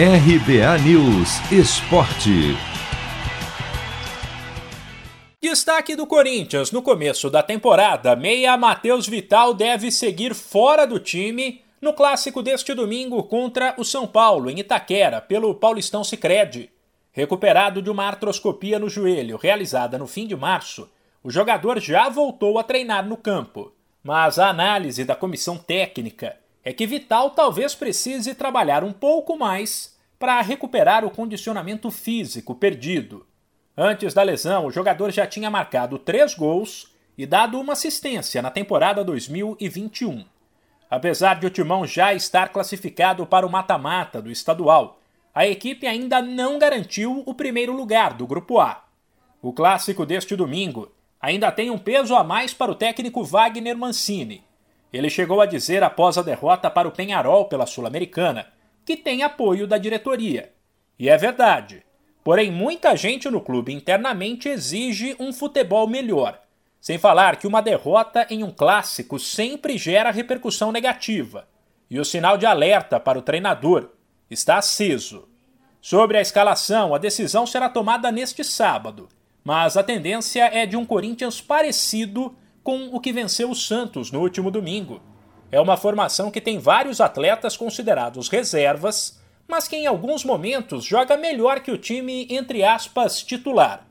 RBA News Esporte. Destaque do Corinthians: no começo da temporada, meia Matheus Vital deve seguir fora do time no clássico deste domingo contra o São Paulo, em Itaquera, pelo Paulistão Sicredi. Recuperado de uma artroscopia no joelho realizada no fim de março, o jogador já voltou a treinar no campo. Mas a análise da comissão técnica é que Vital talvez precise trabalhar um pouco mais para recuperar o condicionamento físico perdido. Antes da lesão, o jogador já tinha marcado três gols e dado uma assistência na temporada 2021. Apesar de o Timão já estar classificado para o mata-mata do estadual, a equipe ainda não garantiu o primeiro lugar do Grupo A. O clássico deste domingo ainda tem um peso a mais para o técnico Wagner Mancini. Ele chegou a dizer após a derrota para o Penharol pela Sul-Americana que tem apoio da diretoria. E é verdade. Porém, muita gente no clube internamente exige um futebol melhor. Sem falar que uma derrota em um clássico sempre gera repercussão negativa. E o sinal de alerta para o treinador está aceso. Sobre a escalação, a decisão será tomada neste sábado mas a tendência é de um Corinthians parecido com o que venceu o Santos no último domingo. É uma formação que tem vários atletas considerados reservas, mas que em alguns momentos joga melhor que o time, entre aspas, titular.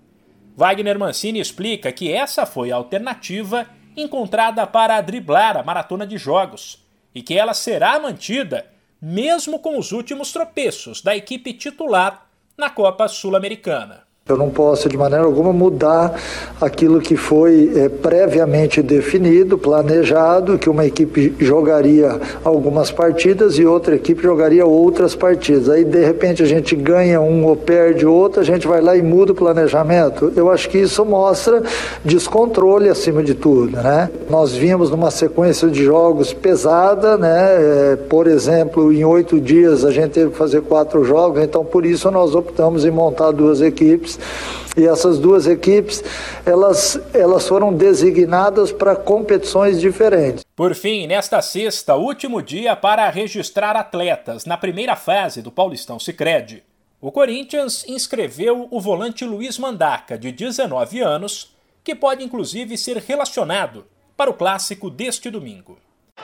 Wagner Mancini explica que essa foi a alternativa encontrada para driblar a maratona de jogos e que ela será mantida mesmo com os últimos tropeços da equipe titular na Copa Sul-Americana. Eu não posso, de maneira alguma, mudar aquilo que foi é, previamente definido, planejado, que uma equipe jogaria algumas partidas e outra equipe jogaria outras partidas. Aí, de repente, a gente ganha um ou perde outro, a gente vai lá e muda o planejamento. Eu acho que isso mostra descontrole acima de tudo, né? Nós vimos numa sequência de jogos pesada, né? É, por exemplo, em oito dias a gente teve que fazer quatro jogos, então por isso nós optamos em montar duas equipes e essas duas equipes, elas, elas foram designadas para competições diferentes. Por fim, nesta sexta, último dia para registrar atletas na primeira fase do Paulistão Sicredi. O Corinthians inscreveu o volante Luiz Mandaca, de 19 anos, que pode inclusive ser relacionado para o clássico deste domingo.